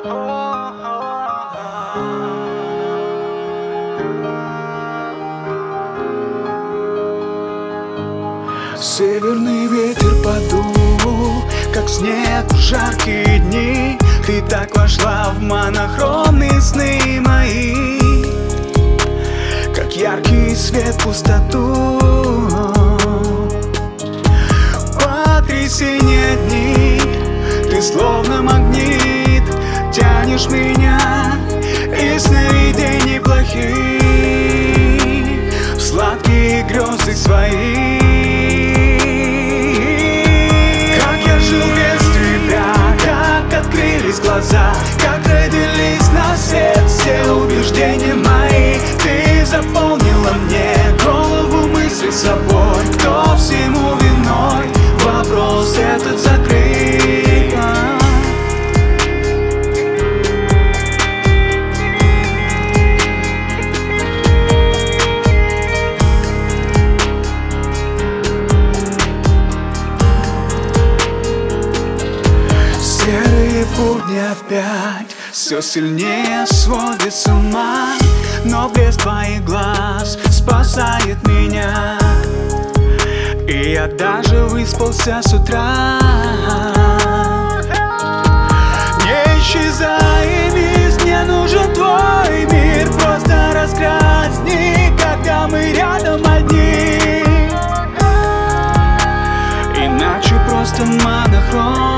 Северный ветер подул, как снег в жаркие дни. Ты так вошла в монохромные сны мои Как яркий свет в пустоту. Потрясение дни, ты словно магнит. Тянешь меня Из сновидений плохих В сладкие грезы свои. Как я жил без тебя Как открылись глаза Как родились на свет Все убеждения Будни опять. Все сильнее сводит с ума Но блеск твоих глаз спасает меня. И я даже выспался с утра. Не исчезай, мисс, мне нужен твой мир. Просто раскрась дни, когда мы рядом одни. Иначе просто монохром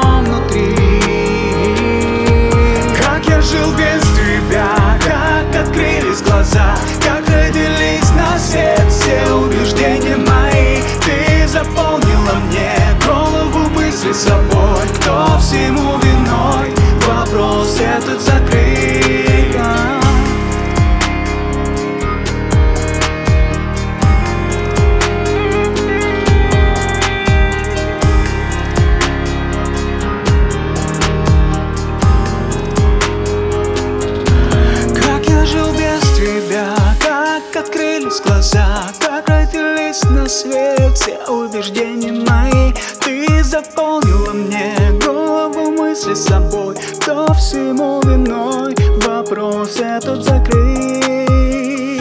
все убеждения мои. Ты заполнила мне голову мысли собой. Кто всему виной, вопрос этот закрыт.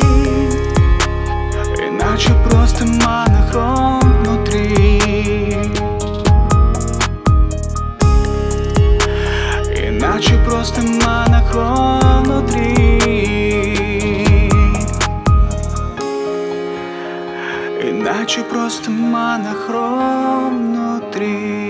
Иначе просто монохром внутри. Иначе просто монохром монохром внутри.